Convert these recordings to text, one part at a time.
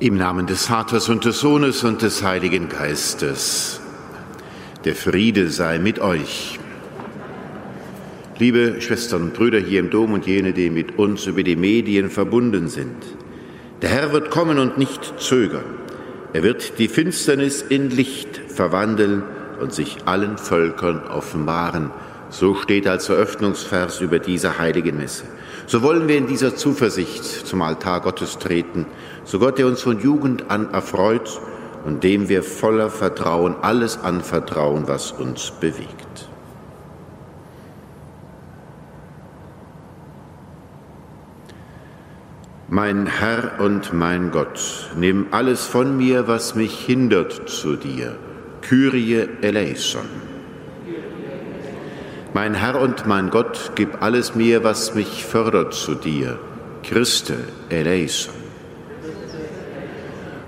Im Namen des Vaters und des Sohnes und des Heiligen Geistes. Der Friede sei mit euch. Liebe Schwestern und Brüder hier im Dom und jene, die mit uns über die Medien verbunden sind. Der Herr wird kommen und nicht zögern. Er wird die Finsternis in Licht verwandeln und sich allen Völkern offenbaren. So steht als Eröffnungsvers über diese heilige Messe. So wollen wir in dieser Zuversicht zum Altar Gottes treten, so Gott, der uns von Jugend an erfreut und dem wir voller Vertrauen alles anvertrauen, was uns bewegt. Mein Herr und mein Gott, nimm alles von mir, was mich hindert zu dir. Kyrie eleison. Mein Herr und mein Gott, gib alles mir, was mich fördert zu dir. Christe eleison.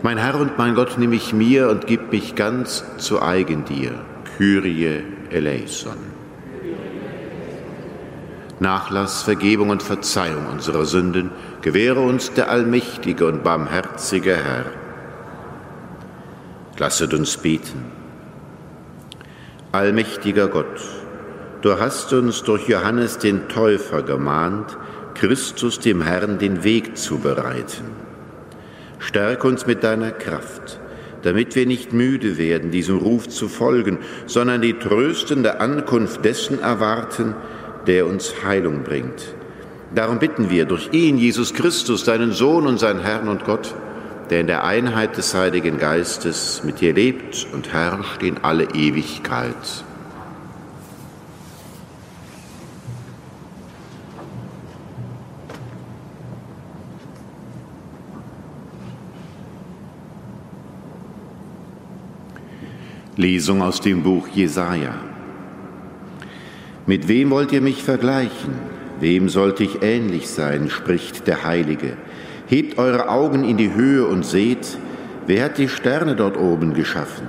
Mein Herr und mein Gott, nimm mich mir und gib mich ganz zu eigen dir. Kyrie eleison. Nachlass, Vergebung und Verzeihung unserer Sünden gewähre uns der allmächtige und barmherzige Herr. Lasset uns beten. Allmächtiger Gott, du hast uns durch Johannes den Täufer gemahnt, Christus dem Herrn den Weg zu bereiten. Stärk uns mit deiner Kraft, damit wir nicht müde werden, diesem Ruf zu folgen, sondern die tröstende Ankunft dessen erwarten, der uns Heilung bringt. Darum bitten wir durch ihn, Jesus Christus, deinen Sohn und sein Herrn und Gott, der in der Einheit des Heiligen Geistes mit dir lebt und herrscht in alle Ewigkeit. Lesung aus dem Buch Jesaja. Mit wem wollt ihr mich vergleichen? Wem sollte ich ähnlich sein? spricht der Heilige. Hebt eure Augen in die Höhe und seht, wer hat die Sterne dort oben geschaffen?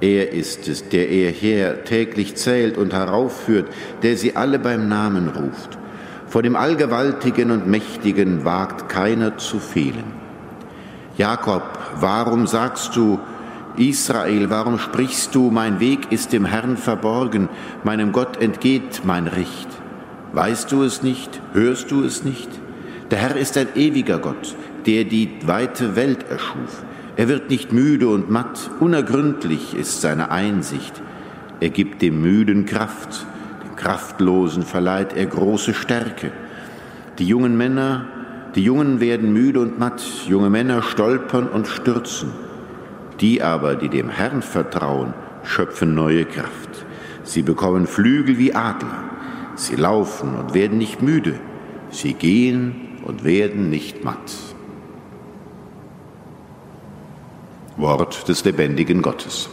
Er ist es, der ihr her täglich zählt und heraufführt, der sie alle beim Namen ruft. Vor dem Allgewaltigen und Mächtigen wagt keiner zu fehlen. Jakob, warum sagst du, Israel, warum sprichst du, mein Weg ist dem Herrn verborgen, meinem Gott entgeht mein Richt? Weißt du es nicht? Hörst du es nicht? Der Herr ist ein ewiger Gott, der die weite Welt erschuf. Er wird nicht müde und matt, unergründlich ist seine Einsicht. Er gibt dem Müden Kraft, dem Kraftlosen verleiht er große Stärke. Die jungen Männer, die Jungen werden müde und matt, junge Männer stolpern und stürzen. Die aber, die dem Herrn vertrauen, schöpfen neue Kraft. Sie bekommen Flügel wie Adler. Sie laufen und werden nicht müde. Sie gehen und werden nicht matt. Wort des lebendigen Gottes.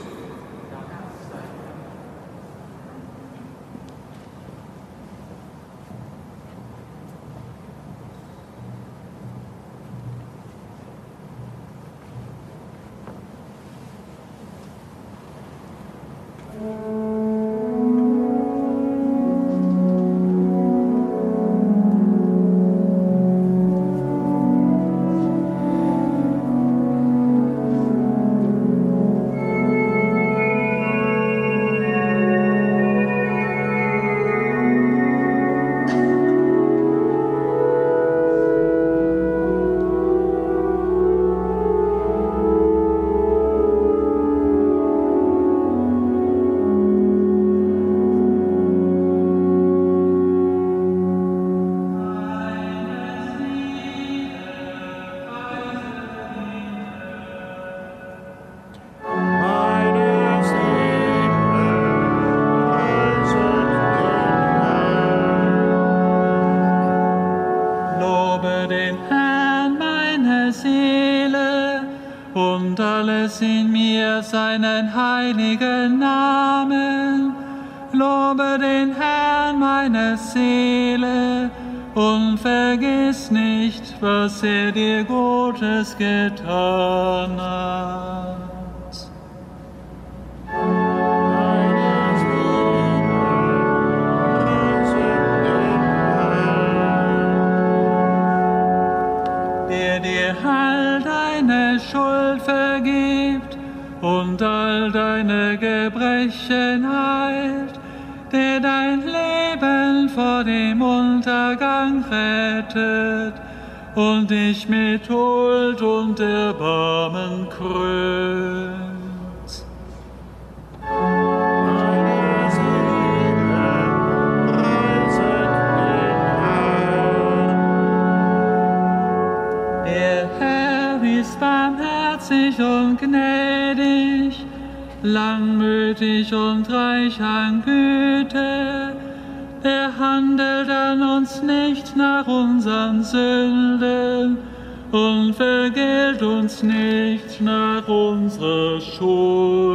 Langmütig und reich an Güte. Er handelt an uns nicht nach unseren Sünden und vergilt uns nicht nach unserer Schuld.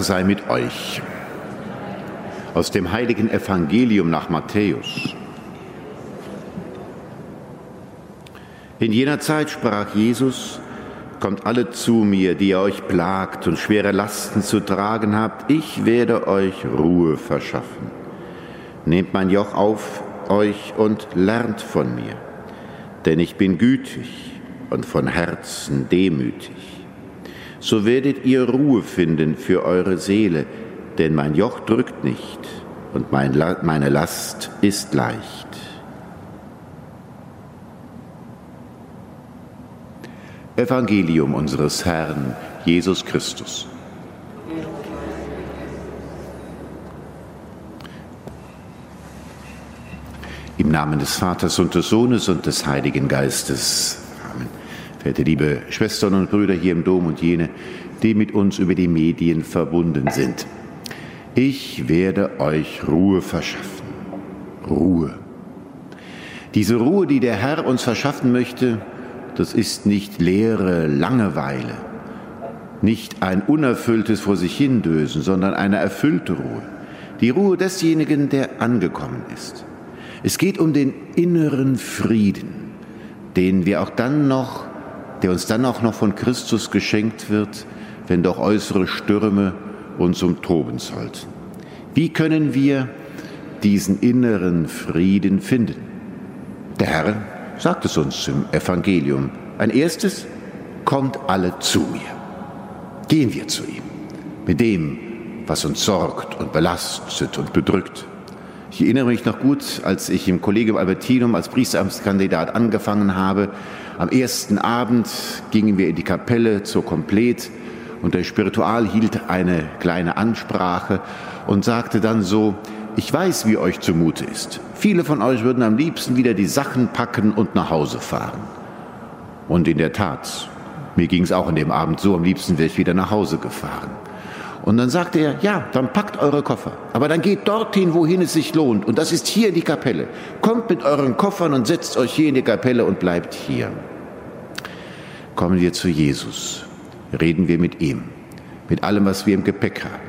Herr sei mit euch. Aus dem heiligen Evangelium nach Matthäus. In jener Zeit sprach Jesus, Kommt alle zu mir, die ihr euch plagt und schwere Lasten zu tragen habt, ich werde euch Ruhe verschaffen. Nehmt mein Joch auf euch und lernt von mir, denn ich bin gütig und von Herzen demütig so werdet ihr Ruhe finden für eure Seele, denn mein Joch drückt nicht und mein La meine Last ist leicht. Evangelium unseres Herrn Jesus Christus. Im Namen des Vaters und des Sohnes und des Heiligen Geistes. Verehrte liebe Schwestern und Brüder hier im Dom und jene, die mit uns über die Medien verbunden sind. Ich werde euch Ruhe verschaffen. Ruhe. Diese Ruhe, die der Herr uns verschaffen möchte, das ist nicht leere Langeweile, nicht ein unerfülltes vor sich hindösen, sondern eine erfüllte Ruhe. Die Ruhe desjenigen, der angekommen ist. Es geht um den inneren Frieden, den wir auch dann noch der uns dann auch noch von Christus geschenkt wird, wenn doch äußere Stürme uns umtoben sollten. Wie können wir diesen inneren Frieden finden? Der Herr sagt es uns im Evangelium. Ein erstes, kommt alle zu mir. Gehen wir zu ihm mit dem, was uns sorgt und belastet und bedrückt. Ich erinnere mich noch gut, als ich im Kollegium Albertinum als Priesteramtskandidat angefangen habe, am ersten Abend gingen wir in die Kapelle zur Komplet und der Spiritual hielt eine kleine Ansprache und sagte dann so, ich weiß, wie euch zumute ist. Viele von euch würden am liebsten wieder die Sachen packen und nach Hause fahren. Und in der Tat, mir ging es auch in dem Abend so, am liebsten wäre ich wieder nach Hause gefahren. Und dann sagte er, ja, dann packt eure Koffer, aber dann geht dorthin, wohin es sich lohnt. Und das ist hier die Kapelle. Kommt mit euren Koffern und setzt euch hier in die Kapelle und bleibt hier. Kommen wir zu Jesus, reden wir mit ihm, mit allem, was wir im Gepäck haben,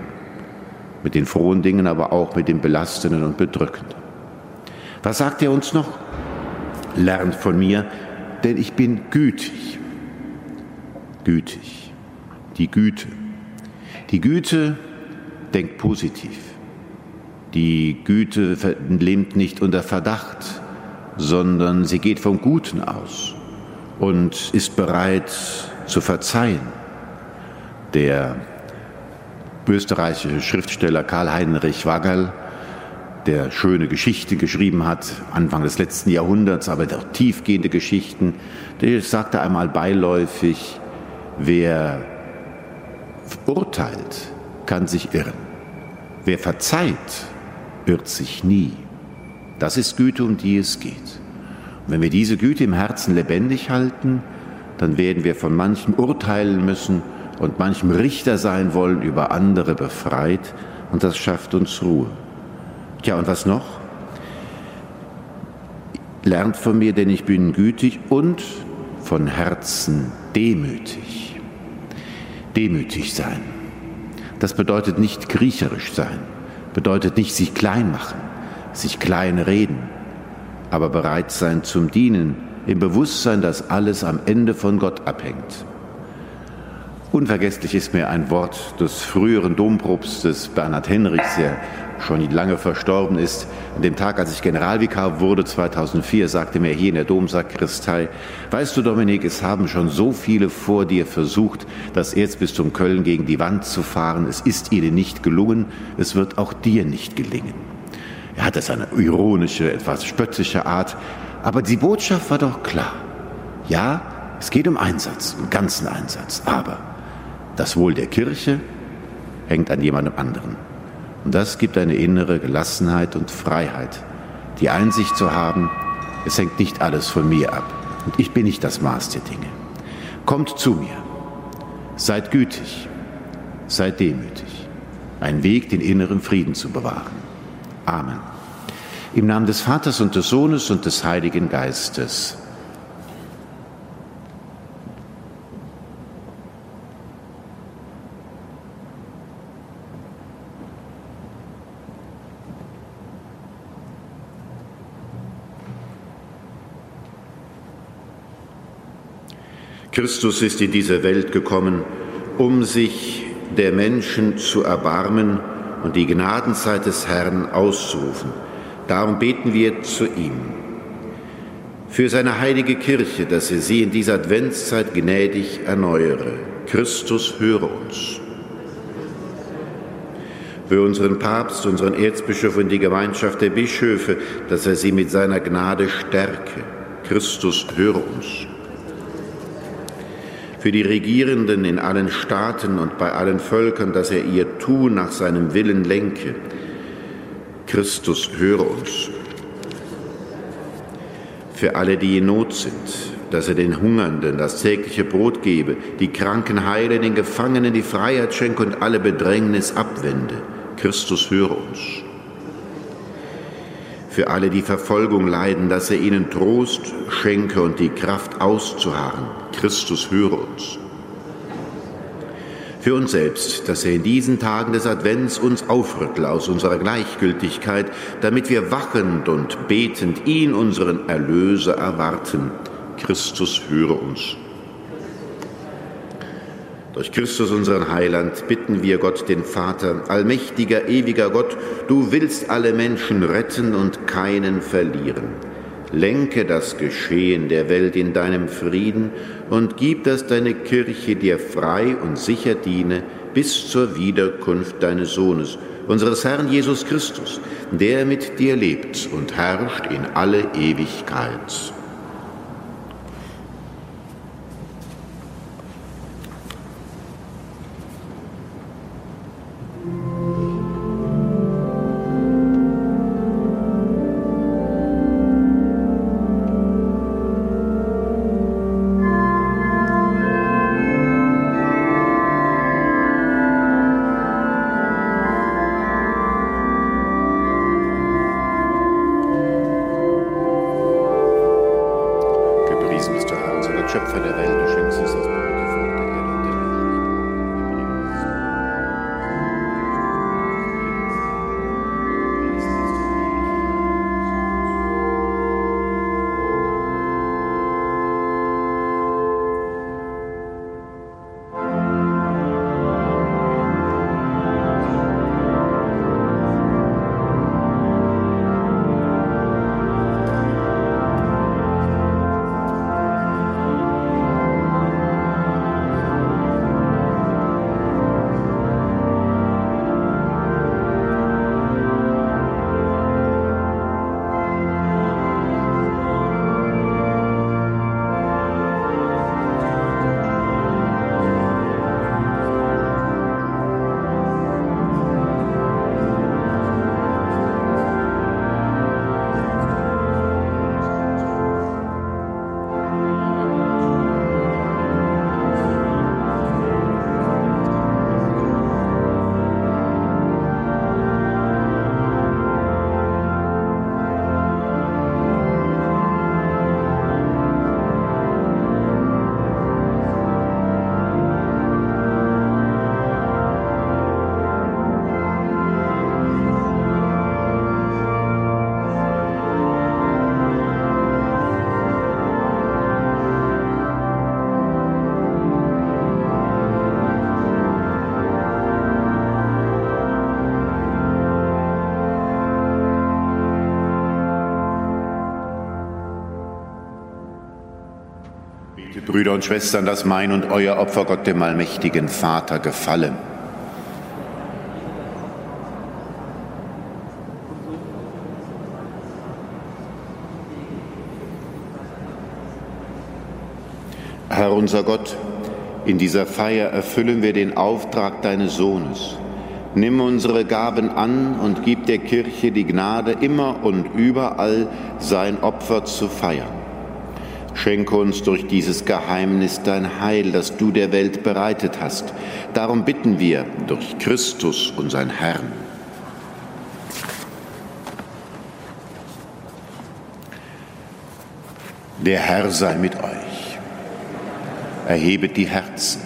mit den frohen Dingen, aber auch mit den belastenden und bedrückenden. Was sagt er uns noch? Lernt von mir, denn ich bin gütig. Gütig. Die Güte die Güte denkt positiv. Die Güte lebt nicht unter Verdacht, sondern sie geht vom Guten aus und ist bereit zu verzeihen. Der österreichische Schriftsteller Karl-Heinrich Waggerl, der schöne Geschichten geschrieben hat, Anfang des letzten Jahrhunderts, aber doch tiefgehende Geschichten, der sagte einmal beiläufig, wer urteilt, kann sich irren. Wer verzeiht, irrt sich nie. Das ist Güte, um die es geht. Wenn wir diese Güte im Herzen lebendig halten, dann werden wir von manchem urteilen müssen und manchem Richter sein wollen, über andere befreit, und das schafft uns Ruhe. Tja, und was noch? Lernt von mir, denn ich bin gütig und von Herzen demütig. Demütig sein. Das bedeutet nicht kriecherisch sein, bedeutet nicht sich klein machen, sich klein reden, aber bereit sein zum Dienen, im Bewusstsein, dass alles am Ende von Gott abhängt. Unvergesslich ist mir ein Wort des früheren Dompropstes Bernhard Henrichs, der schon lange verstorben ist. An dem Tag, als ich Generalvikar wurde, 2004, sagte mir hier in der Domsakristei, weißt du, Dominik, es haben schon so viele vor dir versucht, das Erzbistum Köln gegen die Wand zu fahren. Es ist ihnen nicht gelungen, es wird auch dir nicht gelingen. Er hat das eine ironische, etwas spöttische Art, aber die Botschaft war doch klar. Ja, es geht um Einsatz, um ganzen Einsatz, aber das Wohl der Kirche hängt an jemandem anderen. Und das gibt eine innere Gelassenheit und Freiheit, die Einsicht zu haben, es hängt nicht alles von mir ab und ich bin nicht das Maß der Dinge. Kommt zu mir, seid gütig, seid demütig. Ein Weg, den inneren Frieden zu bewahren. Amen. Im Namen des Vaters und des Sohnes und des Heiligen Geistes. Christus ist in diese Welt gekommen, um sich der Menschen zu erbarmen und die Gnadenzeit des Herrn auszurufen. Darum beten wir zu ihm. Für seine heilige Kirche, dass er sie in dieser Adventszeit gnädig erneuere. Christus, höre uns. Für unseren Papst, unseren Erzbischof und die Gemeinschaft der Bischöfe, dass er sie mit seiner Gnade stärke. Christus, höre uns für die Regierenden in allen Staaten und bei allen Völkern, dass er ihr Tun nach seinem Willen lenke. Christus, höre uns. Für alle, die in Not sind, dass er den Hungernden das tägliche Brot gebe, die Kranken heile, den Gefangenen die Freiheit schenke und alle Bedrängnis abwende. Christus, höre uns für alle, die Verfolgung leiden, dass er ihnen Trost schenke und die Kraft auszuharren. Christus höre uns. Für uns selbst, dass er in diesen Tagen des Advents uns aufrüttle aus unserer Gleichgültigkeit, damit wir wachend und betend ihn, unseren Erlöser, erwarten. Christus höre uns. Durch Christus, unseren Heiland, bitten wir Gott, den Vater, allmächtiger, ewiger Gott, du willst alle Menschen retten und keinen verlieren. Lenke das Geschehen der Welt in deinem Frieden und gib, dass deine Kirche dir frei und sicher diene bis zur Wiederkunft deines Sohnes, unseres Herrn Jesus Christus, der mit dir lebt und herrscht in alle Ewigkeit. Brüder und Schwestern, dass mein und euer Opfer Gott dem allmächtigen Vater gefallen. Herr unser Gott, in dieser Feier erfüllen wir den Auftrag deines Sohnes. Nimm unsere Gaben an und gib der Kirche die Gnade, immer und überall sein Opfer zu feiern. Schenke uns durch dieses Geheimnis dein Heil, das du der Welt bereitet hast. Darum bitten wir durch Christus, unseren Herrn. Der Herr sei mit euch. Erhebet die Herzen.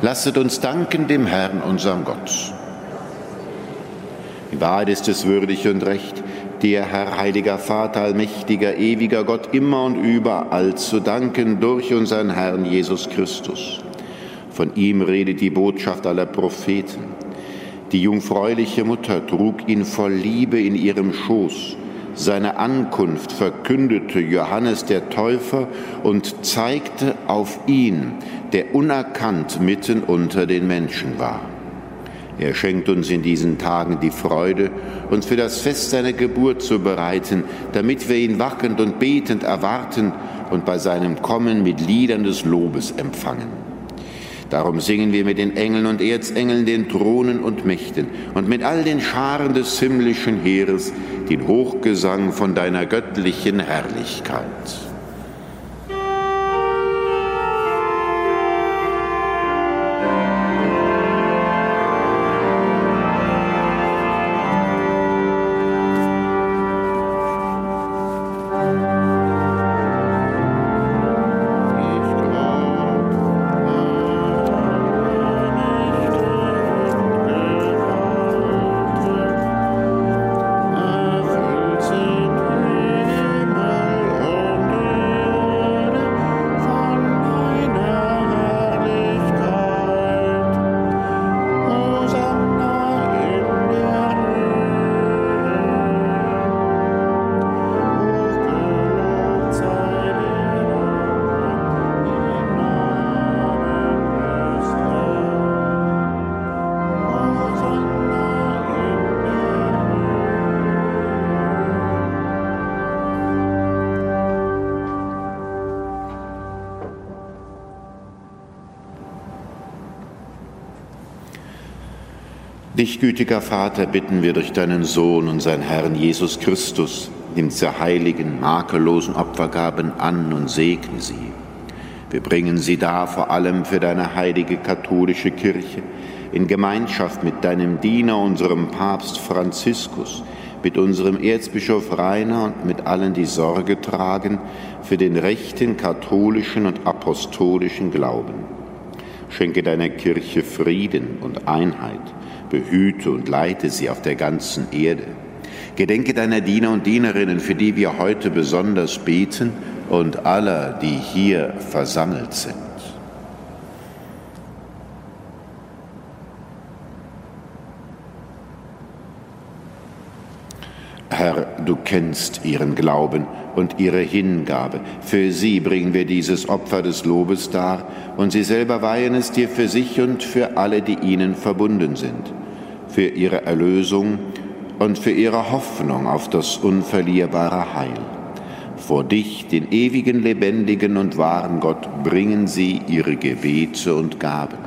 Lasset uns danken dem Herrn, unserem Gott. Die Wahrheit ist es würdig und recht, dir, Herr, heiliger Vater, allmächtiger, ewiger Gott, immer und überall zu danken durch unseren Herrn Jesus Christus. Von ihm redet die Botschaft aller Propheten. Die jungfräuliche Mutter trug ihn voll Liebe in ihrem Schoß. Seine Ankunft verkündete Johannes der Täufer und zeigte auf ihn, der unerkannt mitten unter den Menschen war. Er schenkt uns in diesen Tagen die Freude, uns für das Fest seiner Geburt zu bereiten, damit wir ihn wachend und betend erwarten und bei seinem Kommen mit Liedern des Lobes empfangen. Darum singen wir mit den Engeln und Erzengeln, den Thronen und Mächten und mit all den Scharen des himmlischen Heeres den Hochgesang von deiner göttlichen Herrlichkeit. Dich, gütiger Vater, bitten wir durch deinen Sohn, unseren Herrn Jesus Christus, nimm diese heiligen, makellosen Opfergaben an und segne sie. Wir bringen sie dar vor allem für deine heilige katholische Kirche, in Gemeinschaft mit deinem Diener, unserem Papst Franziskus, mit unserem Erzbischof Rainer und mit allen, die Sorge tragen für den rechten katholischen und apostolischen Glauben. Schenke deiner Kirche Frieden und Einheit behüte und leite sie auf der ganzen Erde. Gedenke deiner Diener und Dienerinnen, für die wir heute besonders beten, und aller, die hier versammelt sind. Herr, du kennst ihren Glauben und ihre Hingabe. Für sie bringen wir dieses Opfer des Lobes dar, und sie selber weihen es dir für sich und für alle, die ihnen verbunden sind für ihre Erlösung und für ihre Hoffnung auf das unverlierbare Heil. Vor dich, den ewigen, lebendigen und wahren Gott, bringen sie ihre Gebete und Gaben.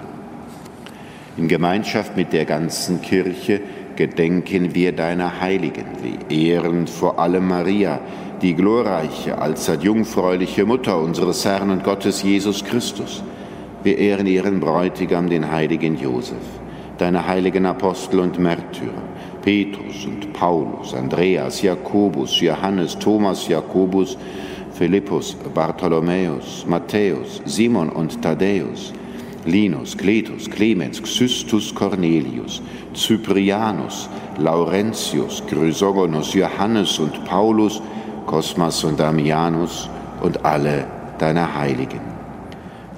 In Gemeinschaft mit der ganzen Kirche gedenken wir deiner Heiligen, wie ehrend vor allem Maria, die glorreiche, allzeit jungfräuliche Mutter unseres Herrn und Gottes Jesus Christus. Wir ehren ihren Bräutigam, den heiligen Josef deine heiligen Apostel und Märtyrer, Petrus und Paulus, Andreas, Jakobus, Johannes, Thomas, Jakobus, Philippus, Bartholomäus, Matthäus, Simon und Thaddäus, Linus, Cletus, Clemens, Xystus, Cornelius, Cyprianus, Laurentius, Chrysogonus, Johannes und Paulus, Cosmas und Damianus und alle deine Heiligen.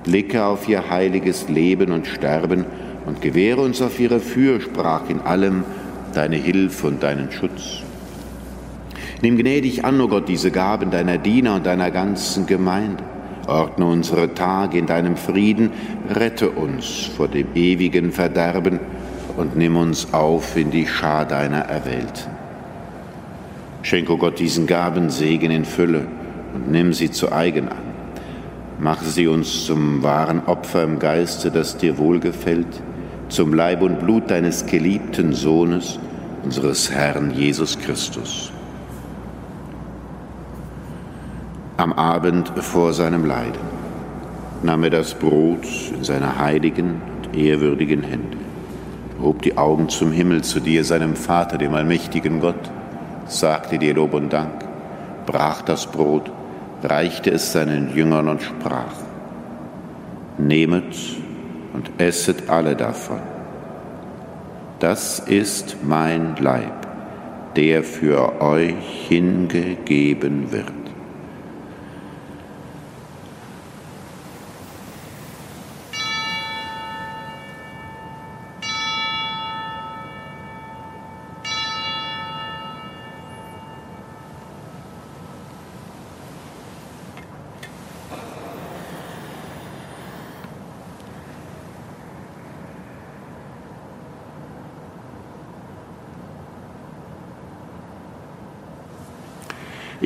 Blicke auf ihr heiliges Leben und Sterben und gewähre uns auf ihre Fürsprache in allem deine Hilfe und deinen Schutz. Nimm gnädig an, o oh Gott, diese Gaben deiner Diener und deiner ganzen Gemeinde. Ordne unsere Tage in deinem Frieden, rette uns vor dem ewigen Verderben und nimm uns auf in die Schar deiner Erwählten. Schenke, Gott, diesen Gabensegen in Fülle und nimm sie zu eigen an. Mache sie uns zum wahren Opfer im Geiste, das dir wohlgefällt, zum Leib und Blut deines geliebten Sohnes, unseres Herrn Jesus Christus. Am Abend vor seinem Leiden nahm er das Brot in seine heiligen und ehrwürdigen Hände, hob die Augen zum Himmel zu dir, seinem Vater, dem allmächtigen Gott, sagte dir Lob und Dank, brach das Brot, reichte es seinen Jüngern und sprach, Nehmet und esset alle davon. Das ist mein Leib, der für euch hingegeben wird.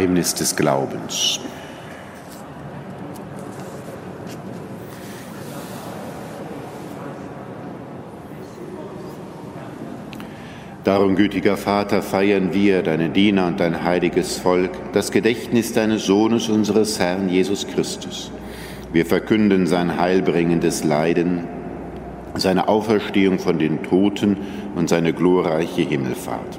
Geheimnis des Glaubens. Darum, gütiger Vater, feiern wir, deine Diener und dein heiliges Volk, das Gedächtnis deines Sohnes, unseres Herrn Jesus Christus. Wir verkünden sein heilbringendes Leiden, seine Auferstehung von den Toten und seine glorreiche Himmelfahrt.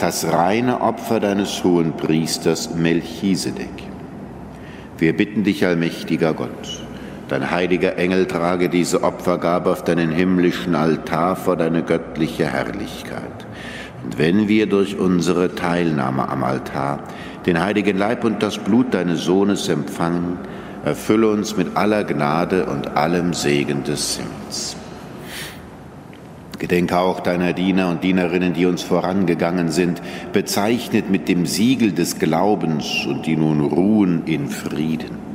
das reine Opfer deines hohen Priesters Melchisedek. Wir bitten dich, allmächtiger Gott, dein heiliger Engel trage diese Opfergabe auf deinen himmlischen Altar vor deine göttliche Herrlichkeit. Und wenn wir durch unsere Teilnahme am Altar den heiligen Leib und das Blut deines Sohnes empfangen, erfülle uns mit aller Gnade und allem Segen des Himmels. Gedenke auch deiner Diener und Dienerinnen, die uns vorangegangen sind, bezeichnet mit dem Siegel des Glaubens und die nun ruhen in Frieden.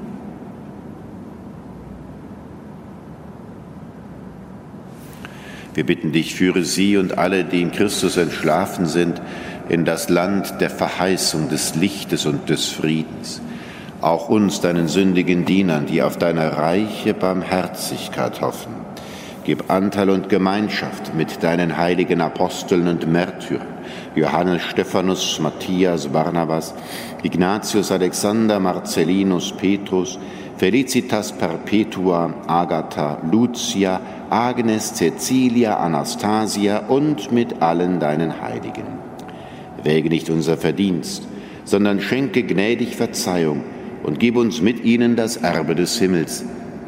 Wir bitten dich, führe sie und alle, die in Christus entschlafen sind, in das Land der Verheißung, des Lichtes und des Friedens. Auch uns, deinen sündigen Dienern, die auf deine reiche Barmherzigkeit hoffen Gib Anteil und Gemeinschaft mit deinen heiligen Aposteln und Märtyrern, Johannes, Stephanus, Matthias, Barnabas, Ignatius, Alexander, Marcellinus, Petrus, Felicitas Perpetua, Agatha, Lucia, Agnes, Cecilia, Anastasia und mit allen deinen Heiligen. Wäge nicht unser Verdienst, sondern schenke gnädig Verzeihung und gib uns mit ihnen das Erbe des Himmels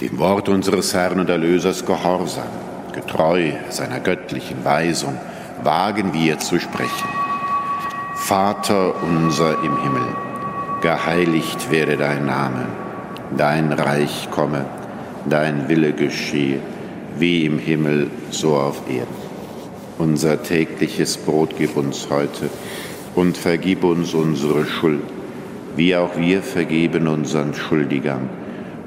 Dem Wort unseres Herrn und Erlösers gehorsam, getreu seiner göttlichen Weisung, wagen wir zu sprechen. Vater unser im Himmel, geheiligt werde dein Name, dein Reich komme, dein Wille geschehe, wie im Himmel, so auf Erden. Unser tägliches Brot gib uns heute und vergib uns unsere Schuld, wie auch wir vergeben unseren Schuldigern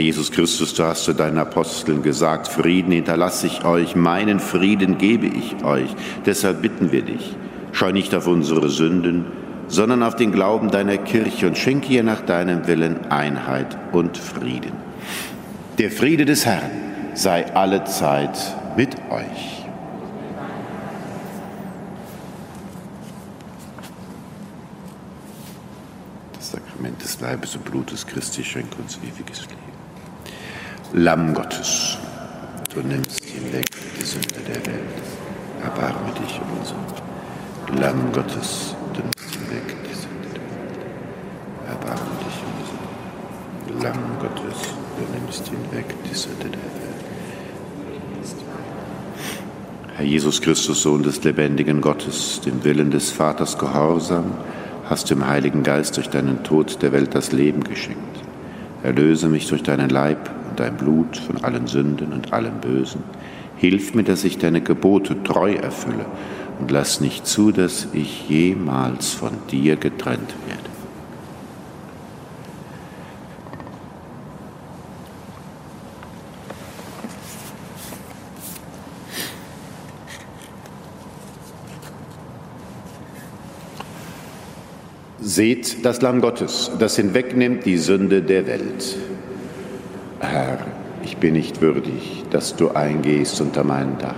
Herr Jesus Christus, du hast zu deinen Aposteln gesagt, Frieden hinterlasse ich euch, meinen Frieden gebe ich euch. Deshalb bitten wir dich, schau nicht auf unsere Sünden, sondern auf den Glauben deiner Kirche und schenke ihr nach deinem Willen Einheit und Frieden. Der Friede des Herrn sei alle Zeit mit euch. Das Sakrament des Leibes und Blutes Christi schenkt uns ewiges Leben. Lamm Gottes, du nimmst hinweg die Sünde der Welt. Erbarme dich um uns. Lamm Gottes, du nimmst hinweg die Sünde der Welt. Erbarme dich um uns. Lamm Gottes, du nimmst hinweg die Sünde der Welt. Herr Jesus Christus, Sohn des lebendigen Gottes, dem Willen des Vaters gehorsam, hast du im Heiligen Geist durch deinen Tod der Welt das Leben geschenkt. Erlöse mich durch deinen Leib dein Blut von allen Sünden und allem Bösen. Hilf mir, dass ich deine Gebote treu erfülle und lass nicht zu, dass ich jemals von dir getrennt werde. Seht das Lamm Gottes, das hinwegnimmt die Sünde der Welt. Herr, ich bin nicht würdig, dass du eingehst unter mein Dach,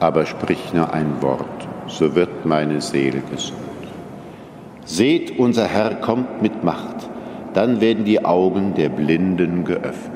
aber sprich nur ein Wort, so wird meine Seele gesund. Seht, unser Herr kommt mit Macht, dann werden die Augen der Blinden geöffnet.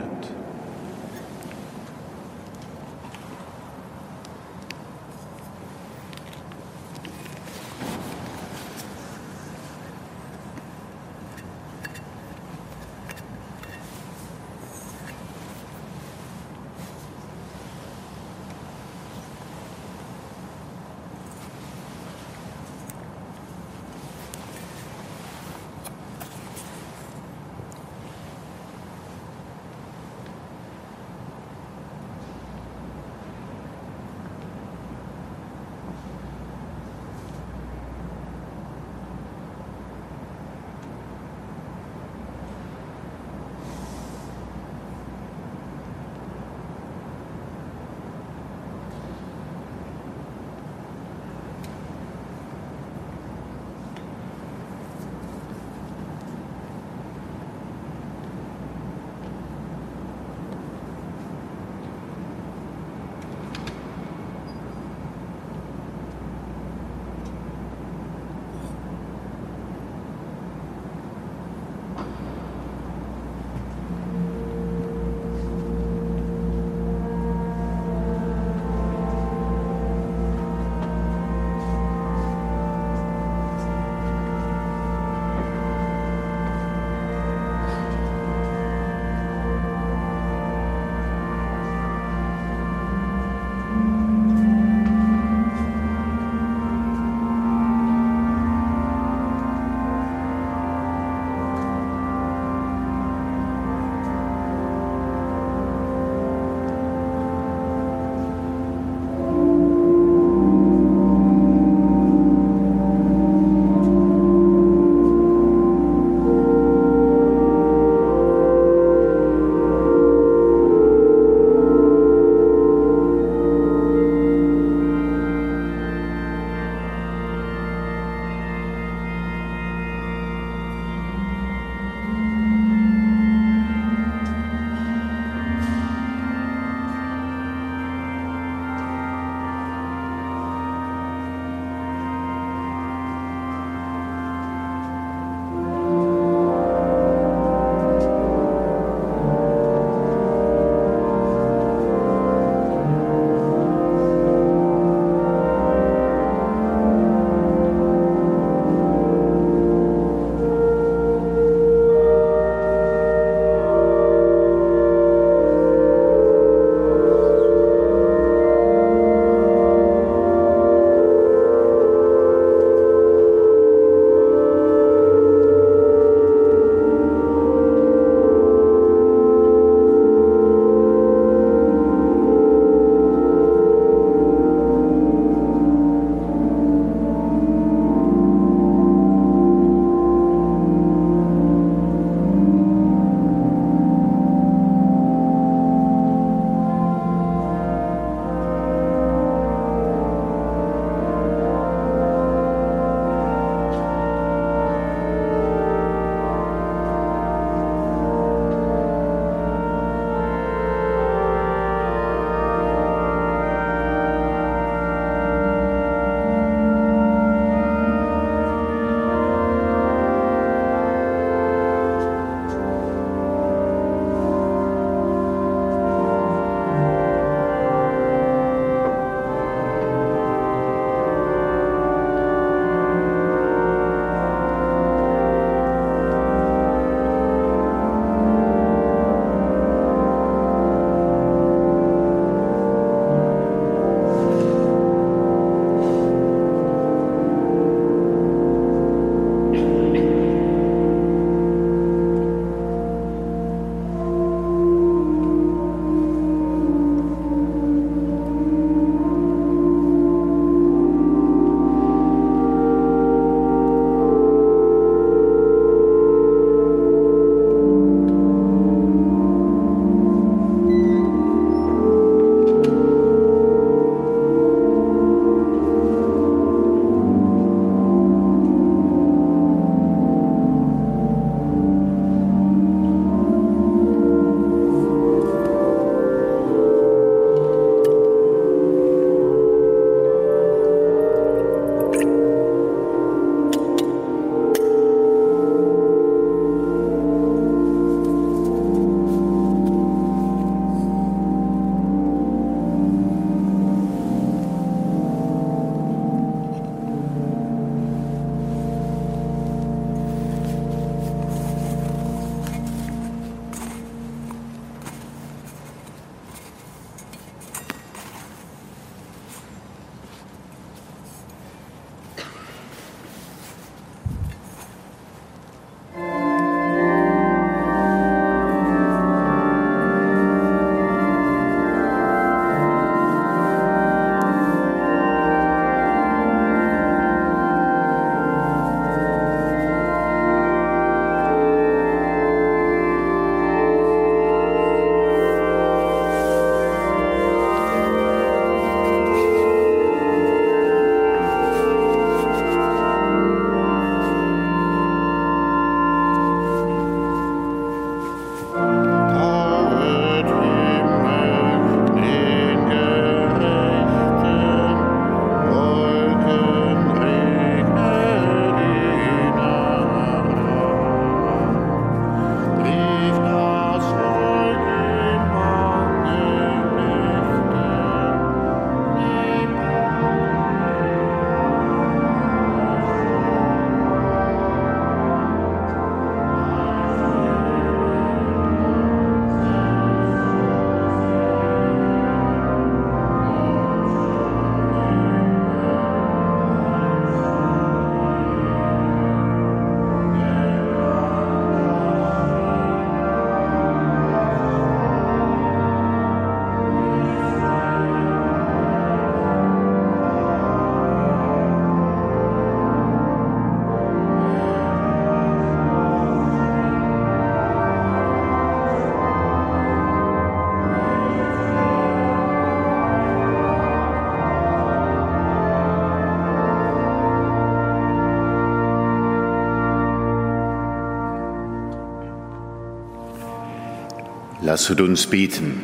Lasset uns beten.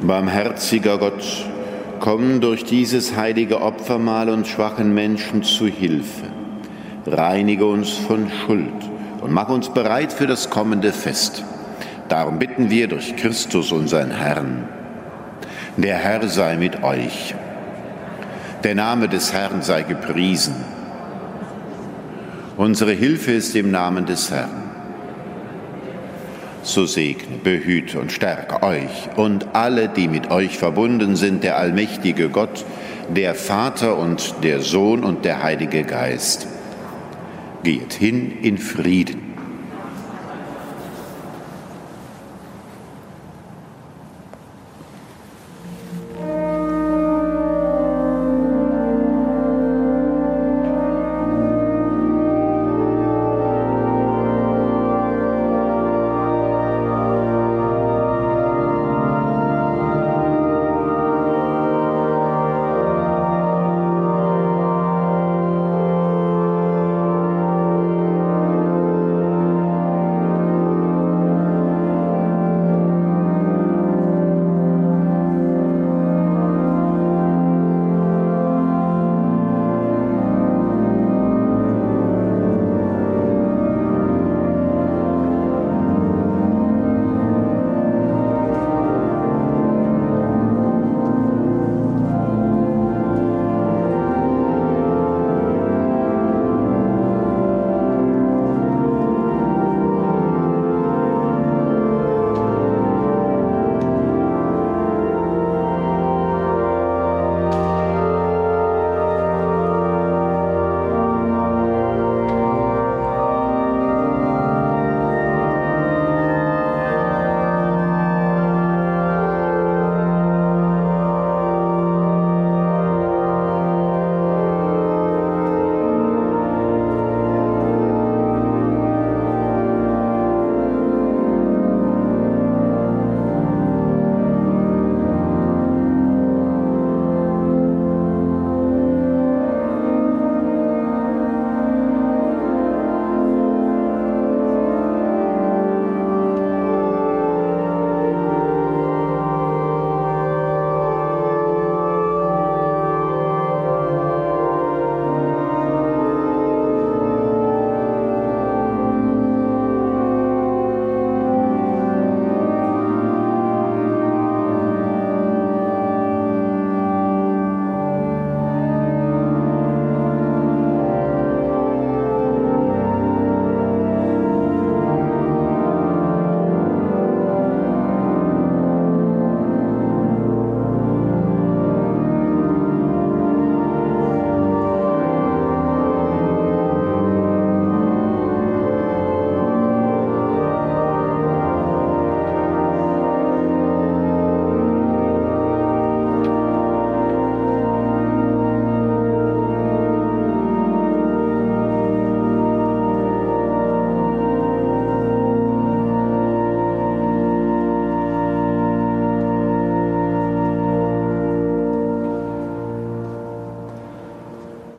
Barmherziger Gott, komm durch dieses heilige Opfermahl uns schwachen Menschen zu Hilfe. Reinige uns von Schuld und mach uns bereit für das kommende Fest. Darum bitten wir durch Christus, unseren Herrn. Der Herr sei mit euch. Der Name des Herrn sei gepriesen. Unsere Hilfe ist im Namen des Herrn so segne, behüte und stärke euch und alle, die mit euch verbunden sind, der allmächtige Gott, der Vater und der Sohn und der Heilige Geist. Geht hin in Frieden.